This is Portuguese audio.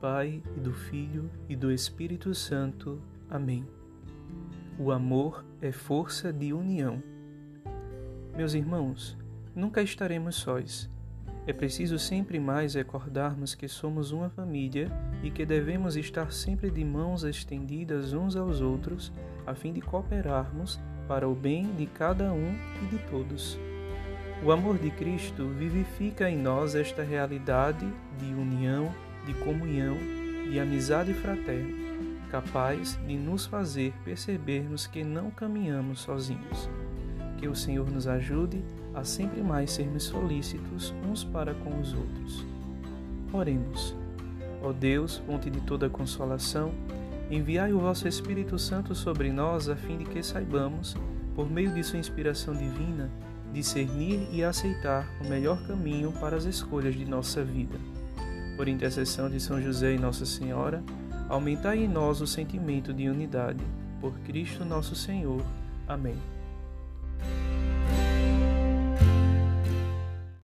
Pai, e do Filho, e do Espírito Santo. Amém. O amor é força de união. Meus irmãos, nunca estaremos sós. É preciso sempre mais recordarmos que somos uma família e que devemos estar sempre de mãos estendidas uns aos outros, a fim de cooperarmos para o bem de cada um e de todos. O amor de Cristo vivifica em nós esta realidade de união de comunhão, de amizade fraterna, capaz de nos fazer percebermos que não caminhamos sozinhos. Que o Senhor nos ajude a sempre mais sermos solícitos uns para com os outros. Oremos. Ó Deus, fonte de toda consolação, enviai o vosso Espírito Santo sobre nós a fim de que saibamos, por meio de sua inspiração divina, discernir e aceitar o melhor caminho para as escolhas de nossa vida por intercessão de São José e Nossa Senhora, aumentai em nós o sentimento de unidade. Por Cristo nosso Senhor. Amém.